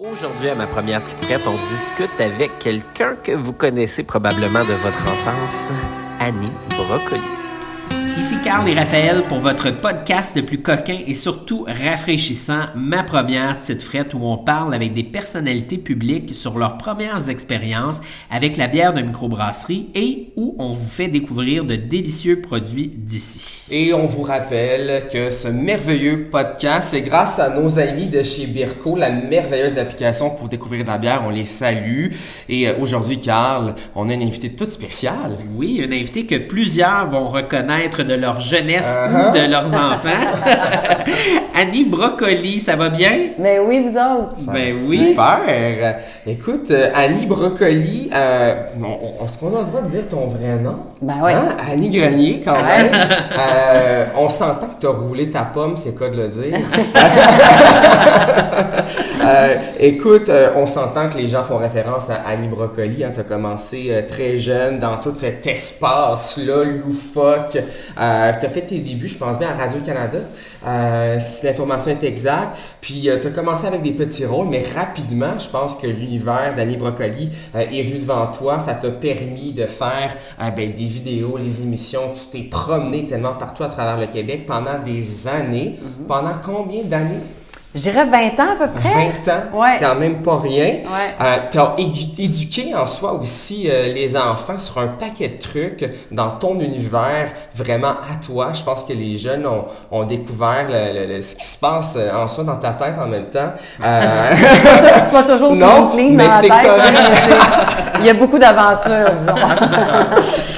Aujourd'hui, à ma première petite frette, on discute avec quelqu'un que vous connaissez probablement de votre enfance, Annie Brocoli. Ici Carl et Raphaël pour votre podcast le plus coquin et surtout rafraîchissant, ma première petite frette où on parle avec des personnalités publiques sur leurs premières expériences avec la bière de microbrasserie et où on vous fait découvrir de délicieux produits d'ici. Et on vous rappelle que ce merveilleux podcast, c'est grâce à nos amis de chez Birko, la merveilleuse application pour découvrir de la bière. On les salue. Et euh, aujourd'hui, Carl, on a une invitée toute spéciale. Oui, une invitée que plusieurs vont reconnaître de leur jeunesse ou Uh-huh. de leurs enfants. Annie Brocoli, ça va bien? Mais oui, vous autres. Ça Ben va oui. Super. Écoute, euh, Annie Brocoli, euh, on- on- est-ce qu'on a le droit de dire ton vrai nom? Ben oui. Hein? Annie Grenier, quand même. Euh, on s'entend que t'as roulé ta pomme, c'est quoi de le dire? Euh, écoute, euh, on s'entend que les gens font référence à Annie Brocoli. Hein, t'as commencé euh, très jeune dans tout cet espace-là, loufoque. Euh, t'as fait tes débuts, je pense bien, à Radio-Canada, euh, si l'information est exacte. Puis euh, t'as commencé avec des petits rôles, mais rapidement, je pense que l'univers d'Annie Brocoli euh, est venu devant toi. Ça t'a permis de faire euh, ben, des vidéos, les émissions. Tu t'es promené tellement partout à travers le Québec pendant des années. Pendant combien d'années? J'irais 20 ans à peu près. 20 ans, Ouais. c'est quand même pas rien. Ouais. Euh, t'as édu- éduqué en soi aussi euh, les enfants sur un paquet de trucs dans ton univers, vraiment à toi. Je pense que les jeunes ont, ont découvert le- le- le- ce qui se passe euh, en soi dans ta tête en même temps. Euh, C'est pas toujours Non, clean, clean mais dans la c'est tête, correct. hein, mais Il y a beaucoup d'aventures, disons.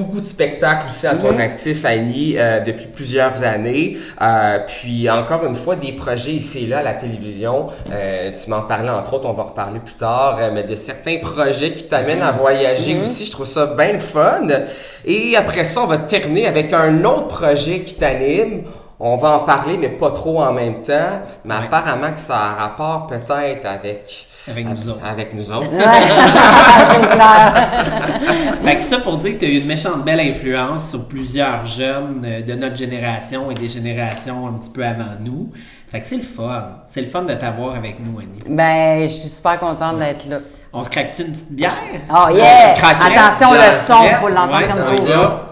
beaucoup de spectacles aussi à ton actif, Annie, euh, depuis plusieurs années. Euh, puis encore une fois, des projets ici et là à la télévision. Euh, tu m'en parlais entre autres, on va reparler plus tard, euh, mais de certains projets qui t'amènent à voyager aussi. Je trouve ça bien le fun. Et après ça, on va terminer avec un autre projet qui t'anime. On va en parler, mais pas trop en même temps. Mais apparemment que ça a un rapport peut-être avec... Avec nous autres. Avec nous autres. c'est clair. Fait que ça pour dire que tu as eu une méchante belle influence sur plusieurs jeunes euh, de notre génération et des générations un petit peu avant nous. Fait que c'est le fun. C'est le fun de t'avoir avec nous, Annie. Ben, je suis super contente d'être là. On se craque-tu une petite bière? Oh On yeah! craque Attention le son, faut l'entendre Ouais, comme ça.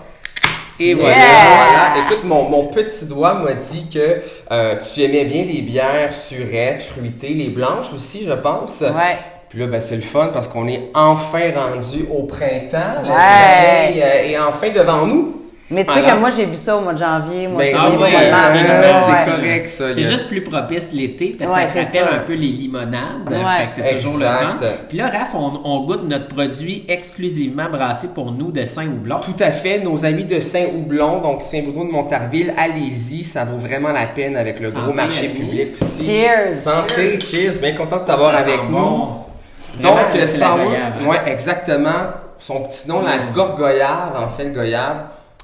Et voilà. Yeah! Voilà. Écoute, mon, mon petit doigt m'a dit que euh, tu aimais bien les bières surettes, fruitées, les blanches aussi, je pense. Ouais. Puis là, ben, c'est le fun parce qu'on est enfin rendu au printemps. Le Ouais. soleil euh, est enfin devant nous. Mais tu sais que moi, j'ai bu ça au mois de janvier, Ben, de ah ouais, c'est ouais. correct, ça. C'est juste plus propice l'été parce que Ouais, ça s'appelle un peu les limonades. Ouais. C'est toujours le Exact. fun. Puis là, Raph, on, on goûte notre produit exclusivement brassé pour nous de Saint-Houblon. Tout à fait. Nos amis de Saint-Houblon, donc Saint-Boudreau de Montarville, allez-y, ça vaut vraiment la peine avec le Santé, gros marché public aussi. Cheers. Santé, cheers. Bien content de t'avoir avec nous. bon. Donc, l'agréable, hein. ouais, exactement. Son petit nom, la gorgoyave, en fait, le goyave.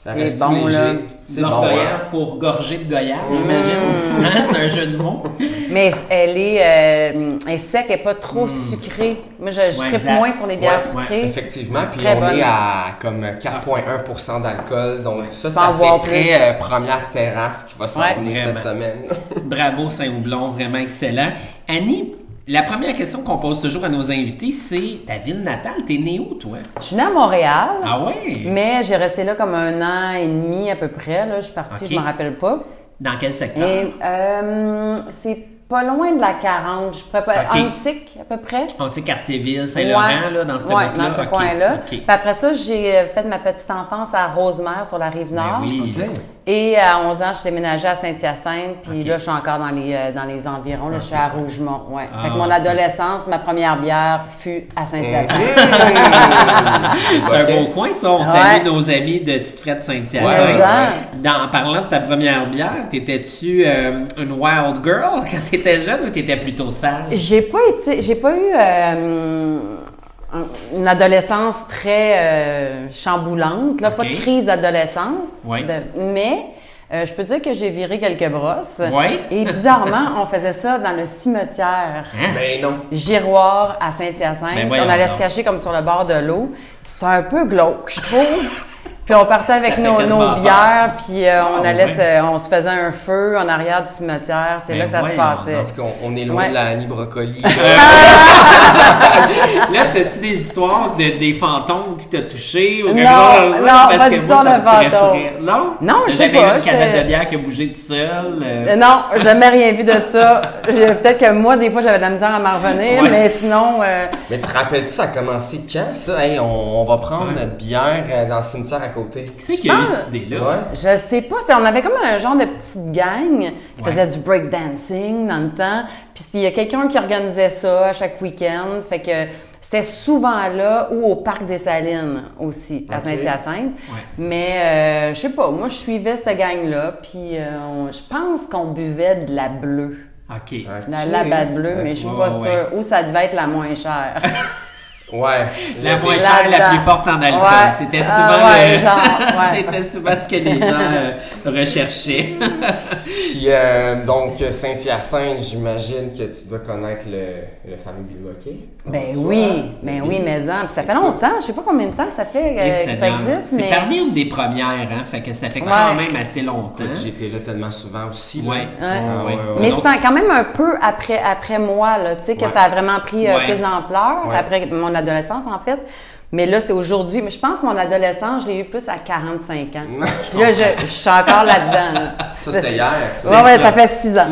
Ça C'est reste bon, là. C'est bon, Gorgoyave hein. pour gorgée de goyave, j'imagine. Hein, c'est un jeu de mots. Mais elle est, euh, elle est sec, elle est pas trop sucrée. Moi, je, je Ouais, tripe exact. moins sur les bières Ouais, ouais, sucrées. Effectivement, puis Très on bonne. est à comme 4,1% d'alcool, donc ça, ça fait très euh, première terrasse qui va s'en Ouais. venir cette semaine. Bravo Saint-Houblon, vraiment excellent. Annie, la première question qu'on pose toujours à nos invités, c'est ta ville natale. T'es né où, toi? Je suis née à Montréal. Ah ouais? Mais j'ai resté là comme un an et demi à peu près. Là. Je suis partie, Ok. je m'en rappelle pas. Dans quel secteur? Euh, c'est pas loin de la 40. Je pourrais pas. Ok. Antique, à peu près. Dit quartier-ville, Saint-Laurent, Ouais. là, dans ce Ouais, dans ce coin-là. Puis après ça, j'ai euh, fait ma petite enfance à Rosemère, sur la rive nord. Ben oui. Et à 11 ans, je suis déménagée à Saint-Hyacinthe. Puis là, je suis encore dans les, euh, dans les environs. Là, je suis à Rougemont. Ouais. Ah, fait que mon adolescence, ma première bière fut à Saint-Hyacinthe. C'est un beau coin, ça. On Ouais. salue nos amis de Petite Frette Ouais, Saint-Hyacinthe. Dans, en parlant de ta première bière, t'étais-tu euh, une wild girl quand t'étais jeune ou t'étais plutôt sage? J'ai pas été, j'ai pas eu euh, une adolescence très euh, chamboulante, là, pas de crise d'adolescence, Ouais. de- mais euh, je peux dire que j'ai viré quelques brosses. Ouais. Et bizarrement, on faisait ça dans le cimetière. Hein? Ben non. Giroir à Saint-Hyacinthe. Ben on allait se cacher comme sur le bord de l'eau. C'était un peu glauque, je trouve. Puis on partait avec nos, bières, puis euh, on Ah, allait, ouais? se- on se faisait un feu en arrière du cimetière. C'est Ben là que ça se passait. En tout cas, on, on est loin Ouais. de la Annie Brocoli. Là, t'as-tu des histoires de, des fantômes qui t'ont touché ou quelque Non, chose? non, Parce pas d'histoire de fantômes. Non? Non, je sais pas, une canette de bière qui a bougé tout seul? euh? Non, j'ai jamais rien vu de ça. Peut-être que moi, des fois, j'avais de la misère à m'en revenir, mais sinon, euh, Mais te rappelles-tu, ça a commencé quand, ça? Hey, on, on va prendre notre bière dans le cimetière à côté. Qui c'est qui a eu cette idée-là? Ouais. je sais pas. On avait comme un genre de petite gang qui Ouais. faisait du breakdancing dans le temps. Puis il y a quelqu'un qui organisait ça à chaque week-end. Fait que c'était souvent là ou au parc des Salines aussi, à. Saint-Hyacinthe. Ouais. Mais euh, je sais pas, moi je suivais cette gang-là, puis euh, on- je pense qu'on buvait de la bleue. OK. La labade bleue, mais je suis pas ouais, sûre. Ou ça devait être la moins chère. Ouais. La Le- moins chère, la plus forte en alcool. Ouais. C'était Ah, souvent, ouais, le- genre, ouais. C'était souvent ce que les gens euh, recherchaient. Puis, euh, donc, Saint-Hyacinthe, j'imagine que tu dois connaître le, le fameux biloquet. Ben Tu oui, ben oui, mais en, puis ça fait longtemps, je sais pas combien de temps ça fait euh, que c'est ça existe, C'est mais parmi une des premières, hein? Fait que ça fait quand Ouais. même assez longtemps. J'étais là tellement souvent aussi. là. Ouais. Ouais. Ah, ouais, ouais, mais c'est quand même un peu après après moi là, tu sais que Ouais. ça a vraiment pris euh, Ouais. plus d'ampleur Ouais. après mon adolescence en fait. Mais là c'est aujourd'hui, mais je pense que mon adolescence, je l'ai eu plus à 45 ans. Puis là je, je suis encore là-dedans. là. Ça, c'était hier. ça. Ouais ouais, ça. ça fait 6 ans.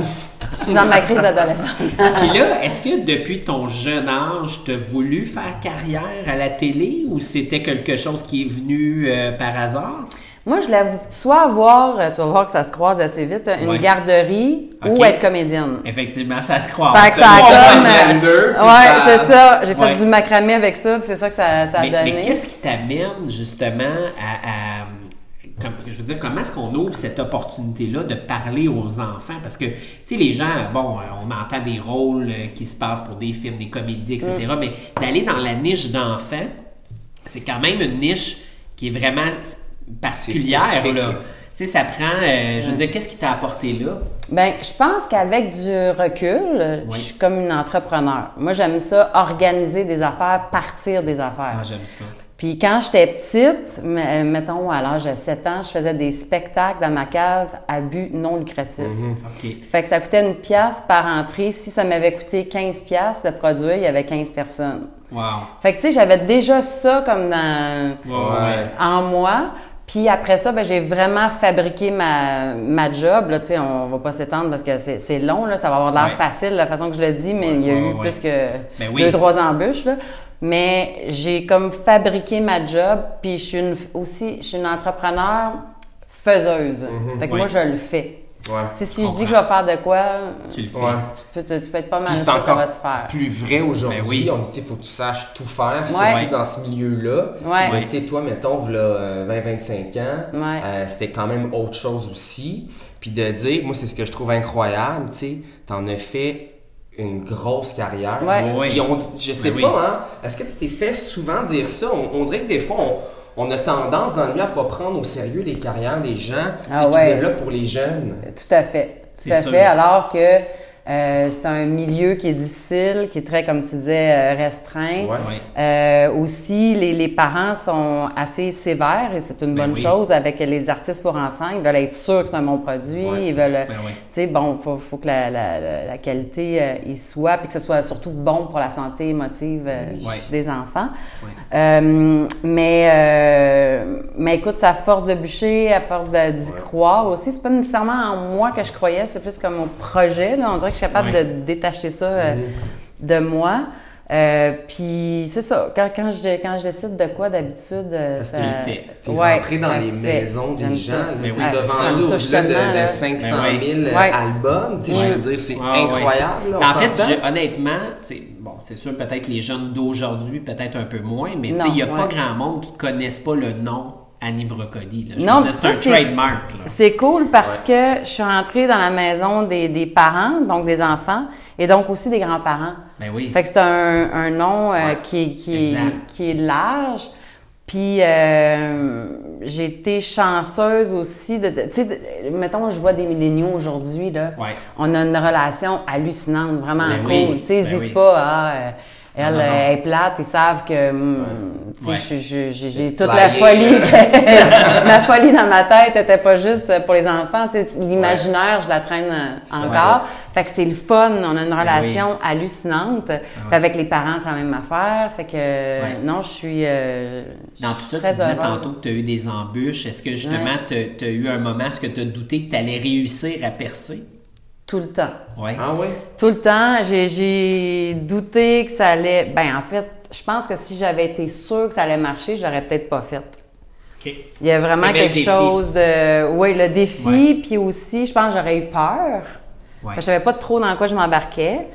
Je suis dans ma crise d'adolescence. Puis là, est-ce que depuis ton jeune âge, tu as voulu faire carrière à la télé ou c'était quelque chose qui est venu euh, par hasard? Moi, je voulais soit avoir, euh, tu vas voir que ça se croise assez vite, une Ouais. garderie ou être comédienne. Comme ça se croise. Fait que ça a comme. euh, ouais, c'est ça. J'ai fait du macramé avec ça, puis c'est ça que ça, ça a Mais, donné. mais qu'est-ce qui t'amène justement à, à- comme- je veux dire, comment est-ce qu'on ouvre cette opportunité-là de parler aux enfants? Parce que, tu sais, les gens, bon, euh, on entend des rôles qui se passent pour des films, des comédies, etc., Mm. mais d'aller dans la niche d'enfants, c'est quand même une niche qui est vraiment particulière, là. Tu sais, ça prend, euh, je veux dire, qu'est-ce qui t'a apporté là? Ben, je pense qu'avec du recul, je suis comme une entrepreneur. Moi, j'aime ça, organiser des affaires, partir des affaires. Ah, j'aime ça. Puis quand j'étais petite, euh, mettons à l'âge de 7 ans, je faisais des spectacles dans ma cave à but non lucratif. OK. Fait que ça coûtait une pièce par entrée. Si ça m'avait coûté 15 pièces de produire, il y avait 15 personnes. Wow. Fait que tu sais, j'avais déjà ça comme dans ouais. en moi. Puis après ça, ben, j'ai vraiment fabriqué ma, ma job. Là, on va pas s'étendre parce que c'est long, là, ça va avoir l'air Ouais. facile la façon que je le dis, mais il y a ouais, eu plus que Ben oui. deux, trois embûches. Là. Mais j'ai comme fabriqué ma job, puis je suis une, aussi, je suis une entrepreneur faiseuse. Fait que moi, je le fais. Ouais. Si je dis que je vais faire de quoi, Tu le fais. Ouais. tu peux, tu, tu peux être pas mal sûr que ça encore va se faire. plus vrai aujourd'hui. Ben oui. On dit, il faut que tu saches tout faire, Ouais. surtout dans ce milieu-là. Ouais. Mais tu sais, toi, mettons, voilà 20-25 ans, Ouais. euh, c'était quand même autre chose aussi. Puis de dire, moi, c'est ce que je trouve incroyable, tu sais, t'en as fait une grosse carrière. Ouais. Oui. Puis on- je sais Ben oui. pas, hein, est-ce que tu t'es fait souvent dire ça? On, on dirait que des fois, on, on a tendance dans le milieu à pas prendre au sérieux les carrières des gens Ah qui ouais. développent pour les jeunes. Tout à fait. Tout à fait. Alors que euh, c'est un milieu qui est difficile, qui est très, comme tu disais, euh, restreint. Ouais. Euh, aussi, les, les parents sont assez sévères et c'est une Ben bonne oui. chose avec les artistes pour enfants. Ils veulent être sûrs que c'est un bon produit. Ouais. Ils veulent, Ben oui. tu sais, bon, faut, faut que la, la, la- qualité euh, y soit, puis que ce soit surtout bon pour la santé émotive euh, Ouais. des enfants. Ouais. Euh, mais, euh, mais écoute, c'est à force de bûcher, à force d'y croire aussi. C'est pas nécessairement en moi que je croyais, c'est plus comme au projet. Là. On dirait que je suis capable Ouais. de détacher ça euh, de moi. Euh, puis c'est ça, quand, quand, je, quand je décide de quoi d'habitude, euh, Parce que ça- tu le fais. Ouais, dans les maisons des gens. Mais oui, devant touche au-delà de, tellement, de là. 500 Ben 000 Ouais. albums. Tu sais, Je veux dire, c'est incroyable. là, en fait, je- honnêtement, bon, c'est sûr peut-être les jeunes d'aujourd'hui, peut-être un peu moins, mais tu sais, Non, il n'y a pas grand monde qui ne connaissent pas le nom Annie Brocoli. là. Je Non, c'est un trademark. C'est cool parce que je suis rentrée dans la maison des, des parents, donc des enfants, et donc aussi des grands-parents. Ben oui. Fait que c'est un, un nom euh, Ouais, qui, qui, qui est large. Puis euh, j'ai été chanceuse aussi de, tu sais, mettons je vois des milléniaux aujourd'hui là, Ouais. on a une relation hallucinante, vraiment Ben cool. oui, Tu sais, ils se ben disent oui. pas ah euh, Elle, est plate, ils savent que Ouais. je- j'ai toute la folie. ma folie dans ma tête était pas juste pour les enfants. L'imaginaire, je la traîne encore. Fait que c'est le fun. On a une relation hallucinante. Avec les parents, c'est la même affaire. Fait que non, je suis. euh, Dans tout ça, tu disais tantôt que tu as eu des embûches. Est-ce que justement, tu as eu un moment, est-ce que tu as douté que tu allais réussir à percer? Tout le temps. Ouais. Ah ouais? Tout le temps, j'ai- douté que ça allait. Ben, en fait, je pense que si j'avais été sûre que ça allait marcher, je l'aurais peut-être pas fait. OK. Il y a vraiment quelque chose de. Oui, le défi, puis aussi, je pense que j'aurais eu peur. Ouais. Parce que Je savais pas trop dans quoi je m'embarquais.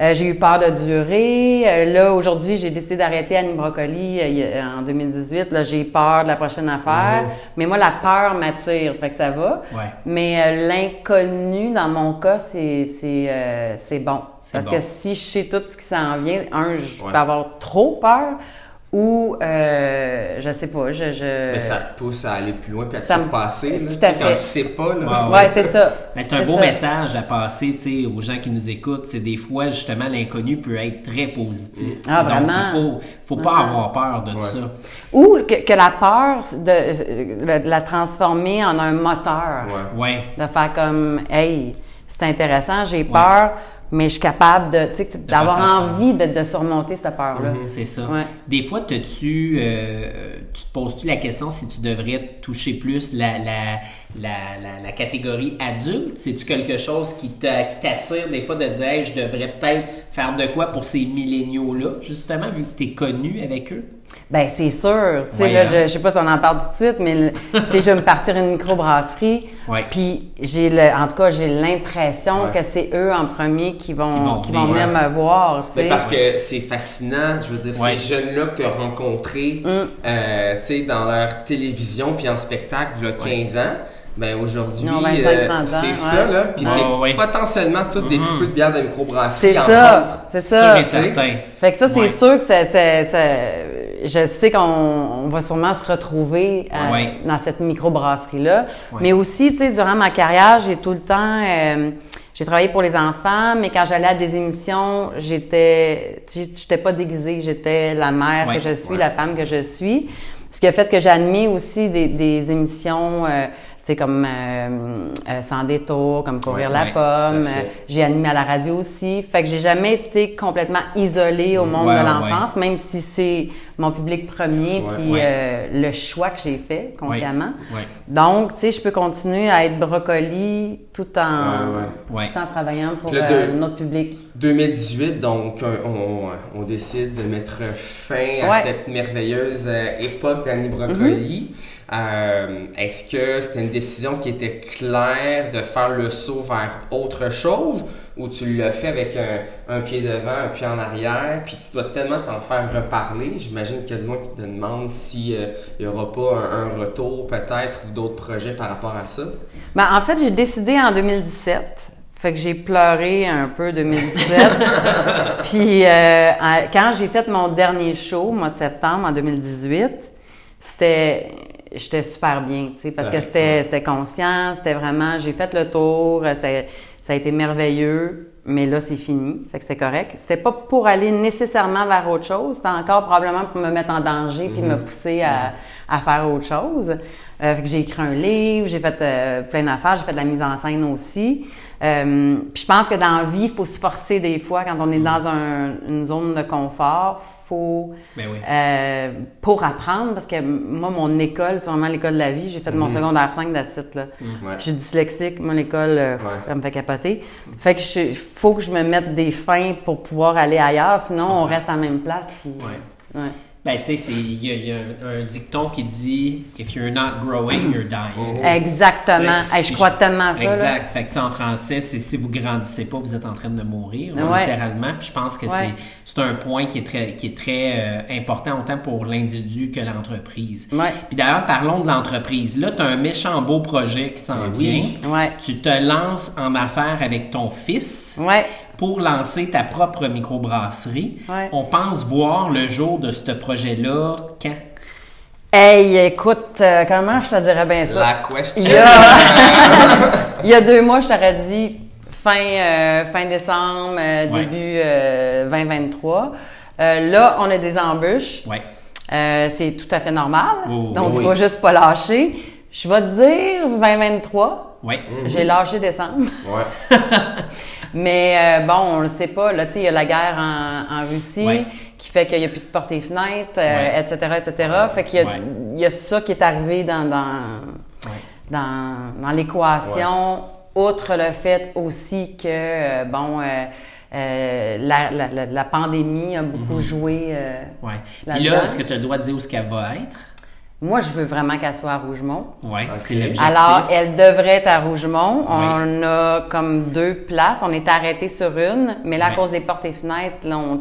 Euh, j'ai eu peur de durer. Euh, là, aujourd'hui, j'ai décidé d'arrêter Annie Brocoli euh, a- en 2018. Là, j'ai peur de la prochaine affaire. Mais moi, la peur m'attire, fait que ça va. Ouais. Mais euh, l'inconnu, dans mon cas, c'est c'est euh, c'est bon. C'est Parce bon. que si je sais tout ce qui s'en vient, un, je Ouais. peux avoir trop peur ou euh, je sais pas, je... je... Mais ça te pousse à aller plus loin puis à te ça me- surpasser. là, tout à fait. Quand tu sais pas, là. Ouais, Ouais, c'est ça. Ben, c'est un beau ça. message à passer tu sais, aux gens qui nous écoutent. C'est des fois, justement, l'inconnu peut être très positif. Ah, Donc, vraiment? il faut, faut pas avoir peur de Ouais. ça. Ou que, que la peur de, de la transformer en un moteur. Ouais. Ouais. De faire comme, hey, c'est intéressant, j'ai peur, mais je suis capable de, tu sais, d'avoir envie de, de surmonter cette peur-là. C'est ça. Ouais. Des fois, t'as-tu, euh, tu te poses-tu la question si tu devrais toucher plus la, la, la, la, la catégorie adulte? C'est-tu quelque chose qui t'a- qui t'attire des fois de dire, hey, je devrais peut-être faire de quoi pour ces milléniaux-là, justement, vu que tu es connu avec eux? Ben c'est sûr, tu sais Ouais, là, hein? je, je sais pas si on en parle tout de suite, mais tu sais, je vais me partir une microbrasserie, Ouais. puis j'ai le, en tout cas j'ai l'impression Ouais. que c'est eux en premier qui vont Qui vont qui vont venir, me voir, tu sais. parce que c'est fascinant, je veux dire, Ouais. ces jeunes-là que tu as rencontrés, Mm. euh, tu sais, dans leur télévision puis en spectacle, il y a 15 ans, ben aujourd'hui, Ils ont 25, euh, 30 ans, c'est ouais. ça, là. Puis Ouais, c'est ouais. potentiellement toutes des trous de bière de microbrasserie. C'est entre ça, autres. c'est Sûr ça. et certain. Fait que ça, c'est Ouais. sûr que ça, ça- ça- je sais qu'on on va sûrement se retrouver euh, Ouais. dans cette microbrasserie-là. Ouais. Mais aussi, tu sais, durant ma carrière, j'ai tout le temps, euh, j'ai travaillé pour les enfants, mais quand j'allais à des émissions, j'étais, j'étais pas déguisée, j'étais la mère Ouais. que je suis, la femme que je suis. Ce qui a fait que j'ai animé aussi des, des émissions, euh, sais, comme euh, euh, Sans détour, comme Courir Ouais, la ouais, pomme. Euh, J'ai animé à la radio aussi. Fait que j'ai jamais été complètement isolée au monde Ouais, de ouais, l'enfance, même si c'est mon public premier, puis Ouais. euh, le choix que j'ai fait consciemment. Ouais. Donc, tu sais, je peux continuer à être brocoli tout en, tout en travaillant pour euh, de- notre public. 2018, donc on, on décide de mettre fin à Ouais. cette merveilleuse époque d'Annie Brocoli. Mm-hmm. Euh, Est-ce que c'était une décision qui était claire de faire le saut vers autre chose ou tu l'as fait avec un, un pied devant, un pied en arrière, puis tu dois tellement t'en faire reparler? J'imagine qu'il y a du monde qui te demande s'il n'y aura pas un, un retour peut-être ou d'autres projets par rapport à ça. Ben, en fait, j'ai décidé en 2017. Fait que j'ai pleuré un peu 2017. Puis euh, quand j'ai fait mon dernier show, au mois de septembre en 2018, c'était j'étais super bien, tu sais, parce que c'était c'était conscient, c'était vraiment j'ai fait le tour, euh, ça, ça a été merveilleux, mais là c'est fini, fait que c'est correct. C'était pas pour aller nécessairement vers autre chose, c'était encore probablement pour me mettre en danger puis me pousser à, à faire autre chose. Euh, fait que j'ai écrit un livre, j'ai fait euh, plein d'affaires, j'ai fait de la mise en scène aussi. Euh, puis je pense que dans la vie, il faut se forcer des fois quand on est dans un- une zone de confort. Faut Ben oui. euh, pour apprendre parce que moi mon école c'est vraiment l'école de la vie. J'ai fait mon secondaire 5 d'attitude là. Ouais. Je suis dyslexique, mon école euh, Ouais. ça me fait capoter. Fait que il faut que je me mette des fins pour pouvoir aller ailleurs, sinon on reste à la même place. Puis, Ouais. Ben, tu sais, c'est- il y a, il y a un, un dicton qui dit If you're not growing, you're dying. Exactement. C'est- Hey, je crois tellement à ça. là. Exact. Fait que, en français, c'est si vous grandissez pas, vous êtes en train de mourir, littéralement. Puis je pense que Ouais. c'est c'est un point qui est très, qui est très euh, important autant pour l'individu que l'entreprise. Ouais. Puis d'ailleurs, parlons de l'entreprise. Là, tu as un méchant beau projet qui s'en Ben vient. Tu te lances en affaires avec ton fils Ouais. Pour lancer ta propre microbrasserie. Ouais. On pense voir le jour de ce projet-là quand? Hey, écoute, euh, comment je te dirais bien ça? La question. Il y a, il y a deux mois, je t'aurais dit fin fin, euh, fin décembre, euh, Ouais. début euh, 2023. Euh, là, on a des embûches. Ouais. Euh, c'est tout à fait normal. Oh, Donc, il oui. faut juste pas lâcher. Je vais te dire 2023. Ouais. J'ai lâché décembre. Ouais. Mais euh, bon, on le sait pas. Là, tu sais, il y a la guerre en, en Russie Ouais. qui fait qu'il n'y a plus de portes et fenêtres, euh, Ouais. etc., etc. Fait qu'il y Ouais. y a ça qui est arrivé dans, dans, dans, dans l'équation, outre le fait aussi que, euh, bon, euh, euh, la, la, la, pandémie a beaucoup joué. euh, Ouais. Puis là, est-ce que tu as le droit de dire où ce qu'elle va être? Moi, je veux vraiment qu'elle soit à Rougemont. Ouais, Ok. c'est l'objectif. Alors, elle devrait être à Rougemont. On a comme deux places. On est arrêté sur une, mais là, à cause des portes et fenêtres, là, on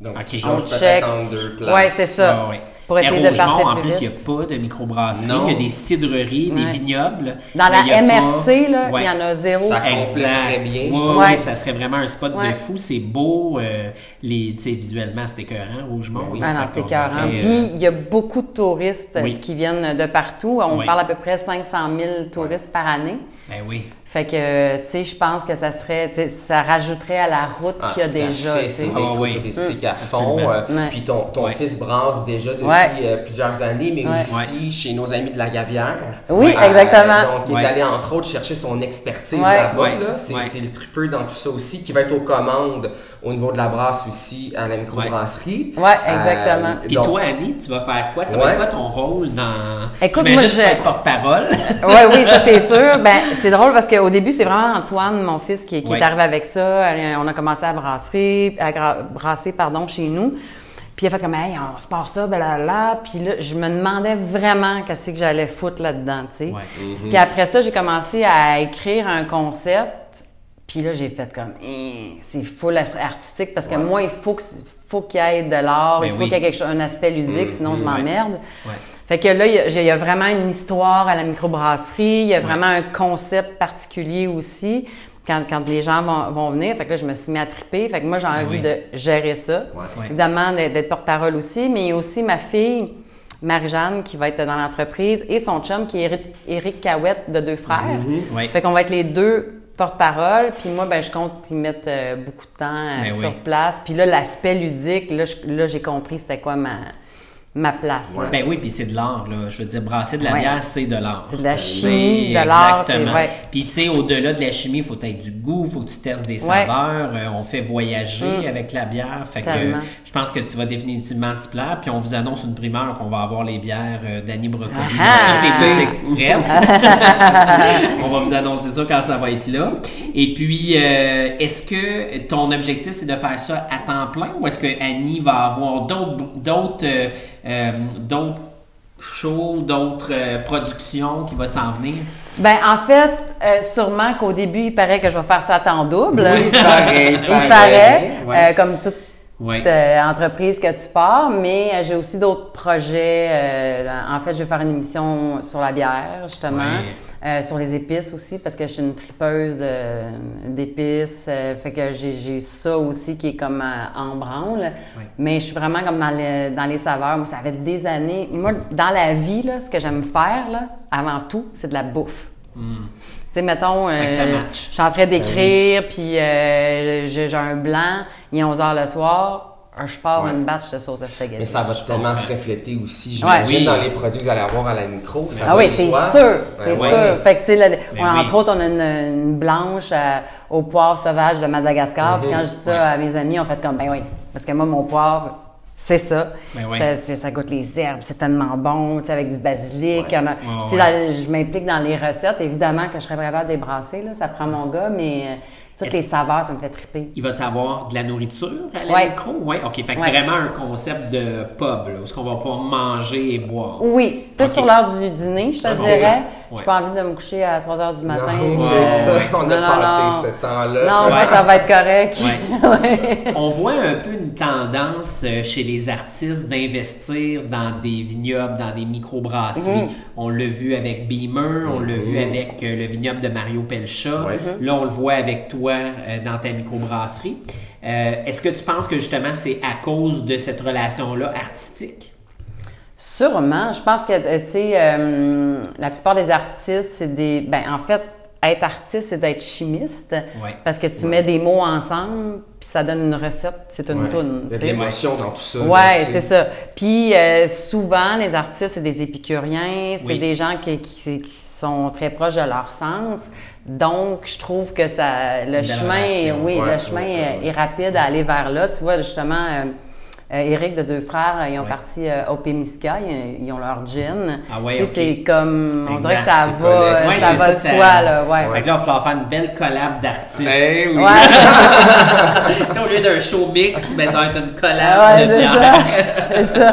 Donc, On check. deux places. Ouais, c'est ça. Ah ouais. Pour Et essayer de Rougemont, partir en plus plus, il n'y a pas de microbrasserie. Il y a des cidreries, des vignobles. Dans il la MRC, là, Ouais. il y en a zéro. Ça très bien, Ouais. ça serait vraiment un spot de fou. C'est beau. euh, les, tu sais, visuellement, c'est écœurant, Rougemont. Oui. Ah non, c'est écœurant. aurait, euh, Puis, il y a beaucoup de touristes Oui. qui viennent de partout. On Oui. parle à peu près 500 000 touristes par année. Ben oui. Fait que, tu sais, je pense que ça serait, tu sais, ça rajouterait à la route Ah, qu'il y a déjà. C'est Ah, oui. touristique à fond. Euh, Ouais. Puis ton, ton Ouais. fils brasse déjà depuis Ouais. euh, plusieurs années, mais Ouais. aussi chez nos amis de la Gavière. Oui, Euh, exactement. donc, il est allé entre autres chercher son expertise Ouais. là-bas. Ouais. là. C'est le tripeux dans tout ça aussi, qui va être aux commandes au niveau de la brasse aussi à la microbrasserie. Ouais, exactement. Euh, Puis donc- toi, Annie, tu vas faire quoi? Ça Ouais. va être quoi ton rôle dans. Écoute, moi, que tu vas je- être porte-parole. Oui, oui, ça c'est sûr. Ben, c'est drôle parce qu'au début, c'est vraiment Antoine, mon fils, qui, qui Ouais. est arrivé avec ça. Euh, On a commencé à brasser, à brasser, pardon, chez nous. Puis il a fait comme, hey, on se part ça, blablabla. Puis là, je me demandais vraiment qu'est-ce que j'allais foutre là-dedans, tu sais. Ouais. Puis après ça, j'ai commencé à écrire un concept. Puis là, j'ai fait comme, Hein, c'est full art- artistique parce que moi, il faut qu'il y ait de l'art, Ben il faut oui. qu'il y ait quelque chose, un aspect ludique, sinon je m'emmerde. Ouais. Fait que là, il y, a, il y a vraiment une histoire à la microbrasserie, il y a vraiment un concept particulier aussi quand, quand les gens vont, vont venir. Fait que là, je me suis mis à triper. Fait que moi, j'ai envie oui. de gérer ça. Ouais. Évidemment, d'être porte-parole aussi, mais il y a aussi ma fille, Marie-Jeanne, qui va être dans l'entreprise, et son chum, qui est Éric Cahouette, de deux frères. Ouais. Fait qu'on va être les deux porte-parole, puis moi, ben, je compte y mettre euh, beaucoup de temps euh, Ben sur oui. place. Puis là, l'aspect ludique, là, j'ai compris c'était quoi ma, ma place. là. Ben oui, puis c'est de l'art, là. Je veux dire, brasser de la Ouais. bière, c'est de l'art. C'est de la chimie, de l'art, c'est Exactement. vrai. Puis, tu sais, au-delà de la chimie, il faut être du goût, il faut que tu testes des saveurs. euh, on fait voyager avec la bière. Fait que Mm. Tellement. je pense que tu vas définitivement t'y plaire. Puis, on vous annonce une primeur qu'on va avoir les bières euh, d'Annie Brocoli Ah dans toutes les frères. on va vous annoncer ça quand ça va être là. Et puis, euh, est-ce que ton objectif, c'est de faire ça à temps plein ou est-ce que Annie va avoir d'autres d'autres euh, d'autres shows, d'autres euh, productions qui vont s'en venir? Ben, en fait, euh, sûrement qu'au début, il paraît que je vais faire ça à temps double. Oui, pareil, il pareil. paraît, Ouais. euh, comme toute euh, entreprise que tu pars, mais euh, j'ai aussi d'autres projets. euh, en fait, je vais faire une émission sur la bière, justement, Ouais. Euh, sur les épices aussi, parce que je suis une tripeuse euh, d'épices. euh, fait que j'ai ça aussi qui est comme en branle. Mais je suis vraiment comme dans les, dans les saveurs. Moi, ça fait des années. Moi, dans la vie, là, ce que j'aime faire, là, avant tout, c'est de la bouffe. Tu sais, mettons, je suis en train d'écrire, puis j'ai j'ai un blanc, il est 11 h le soir, je pars Ouais. une batch de sauce à spaghetti. Mais ça va tellement comprends. se refléter aussi, Ouais. j'imagine, Oui. dans les produits que vous allez avoir à la micro. Ça Ah va oui, c'est sûr, c'est Ouais, sûr. ouais. Fait que, tu sais, là, on- oui. entre autres, on a une, une blanche euh, au poivre sauvage de Madagascar. Puis quand je dis ça à mes amis, on fait comme, ben oui, parce que moi, mon poivre, c'est ça. Ben oui. ça, c'est- ça goûte les herbes, c'est tellement bon, tu sais, avec du basilic. a- Ouais, ouais. là, je m'implique dans les recettes. Évidemment que je serais capable de les brasser, là, ça prend mon gars, mais euh, toutes les saveurs, ça me fait triper. Il va-tu avoir de la nourriture à la Ouais. micro? Oui. OK. Fait que Ouais. vraiment un concept de pub, là, où est-ce qu'on va pouvoir manger et boire. Oui, plus sur l'heure du dîner, je te Je dirais. Comprends. J'ai pas envie de me coucher à 3 heures du matin. Non, puis, c'est ça, on a non, passé non. ce temps-là. Non, Ouais. ça va être correct. Ouais. On voit un peu une tendance euh, chez les artistes d'investir dans des vignobles, dans des microbrasseries. On l'a vu avec Beamer, on l'a vu avec euh, le vignoble de Mario Pelcha. Ouais. Là, on le voit avec toi euh, dans ta microbrasserie. Euh, Est-ce que tu penses que justement c'est à cause de cette relation-là artistique? Sûrement. Je pense que, euh, tu sais, euh, la plupart des artistes, c'est des. Ben, en fait, être artiste, c'est d'être chimiste. Ouais. Parce que tu mets des mots ensemble, puis ça donne une recette, c'est une Ouais. toune. Il y a de l'émotion dans tout ça. sais. c'est ça. Puis euh, souvent, les artistes, c'est des épicuriens, c'est Oui. des gens qui, qui, qui sont très proches de leur sens. Donc, je trouve que ça, le chemin, oui, le chemin est- rapide à aller vers là. Tu vois, justement, euh, Eric de Deux Frères, euh, ils ont Ouais. parti euh, au Pémisca, ils, ils ont leur gin. Ah ouais, Tu sais, ok. c'est comme, on dirait que ça va. Ouais, ça va de ça, soi, ça- là, ouais. Fait que là, il va falloir faire une belle collab d'artistes. Eh oui. Ouais. Tu sais, au lieu d'un show mix, ben, ça va être une collab ouais, de bière. C'est ça.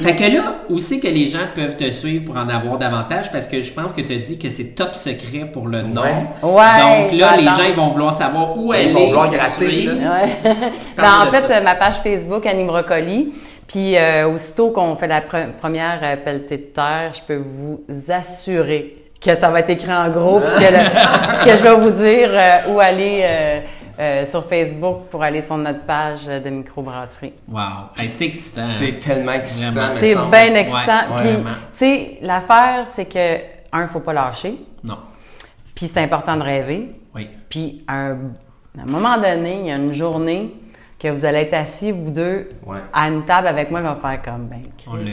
Fait que là, où c'est que les gens peuvent te suivre pour en avoir davantage? Parce que je pense que tu as dit que c'est top secret pour le nom. Ouais. Ouais, Donc là, les gens, ils vont vouloir savoir où Ils aller. vont vouloir te gratter. Ouais. ben, en fait, ça. euh, ma page Facebook, Annie Brocoli. Puis euh, aussitôt qu'on fait la pre- première euh, pelletée de terre, je peux vous assurer que ça va être écrit en gros, puis que, le- que je vais vous dire euh, où aller euh, sur Facebook pour aller sur notre page de microbrasserie. Wow. Hey, c'est excitant. C'est tellement excitant. C'est bien excitant. Ouais, Puis, vraiment. tu sais, l'affaire, c'est que, un, faut pas lâcher. Non. Puis c'est important de rêver. Oui. Puis à un, à un moment donné, il y a une journée que vous allez être assis, vous deux, Ouais. à une table avec moi, je vais faire comme ben.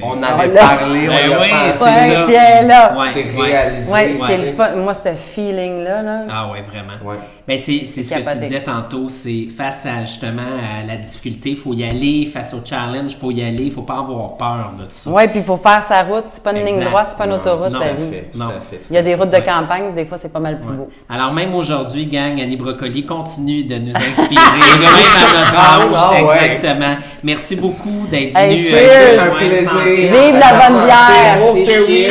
On avait parlé, on Ben oui, pensé. c'est Ouais, ça. bien là. Ouais, C'est ouais. réalisé. Ouais, Ouais. c'est le fun. Moi, ce feeling-là, là. Ah ouais, vraiment. Ouais. Ben c'est c'est ce que tu disais tantôt, c'est face à justement à la difficulté, il faut y aller, face au challenge, il faut y aller, il faut pas avoir peur de ça. Ouais, puis il faut faire sa route. C'est pas une ligne droite, c'est pas une Non, autoroute, non, la Tout à vie. fait, tout Non. à fait. Il y a des routes de Ouais. campagne, des fois, c'est pas mal plus Ouais. beau. Alors même aujourd'hui, gang, Annie Brocoli continue de nous inspirer. ouais. Exactement. Merci beaucoup d'être Hey, venu. euh, Un plaisir. Santé Vive la bonne bière! Merci,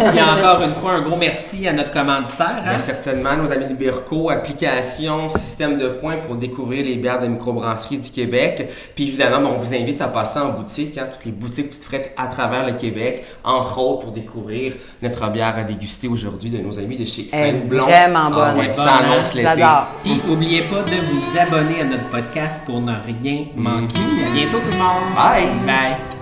Oh. Puis encore une fois, un gros merci à notre commanditaire. hein. Bien, certainement, nos amis de Birco, application, système de points pour découvrir les bières de microbrasserie du Québec. Puis évidemment, on vous invite à passer en boutique, hein, toutes les boutiques petites frettes à travers le Québec, entre autres pour découvrir notre bière à déguster aujourd'hui de nos amis de chez Saint-Blond. vraiment bonne. Ah ouais, est ça bonne, annonce hein? l'été. Puis n'oubliez pas de vous abonner à notre podcast pour ne rien manquer. À bientôt tout le monde. Bye. Bye.